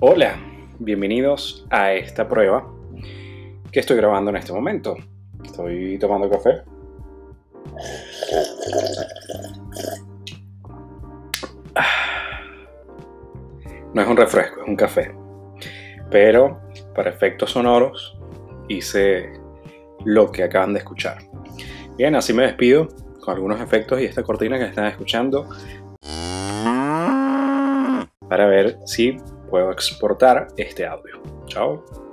Hola, bienvenidos a esta prueba que estoy grabando en este momento. Estoy tomando café. No es un refresco, es un café. Pero para efectos sonoros hice lo que acaban de escuchar. Bien, así me despido con algunos efectos y esta cortina que están escuchando para ver si puedo exportar este audio. Chao.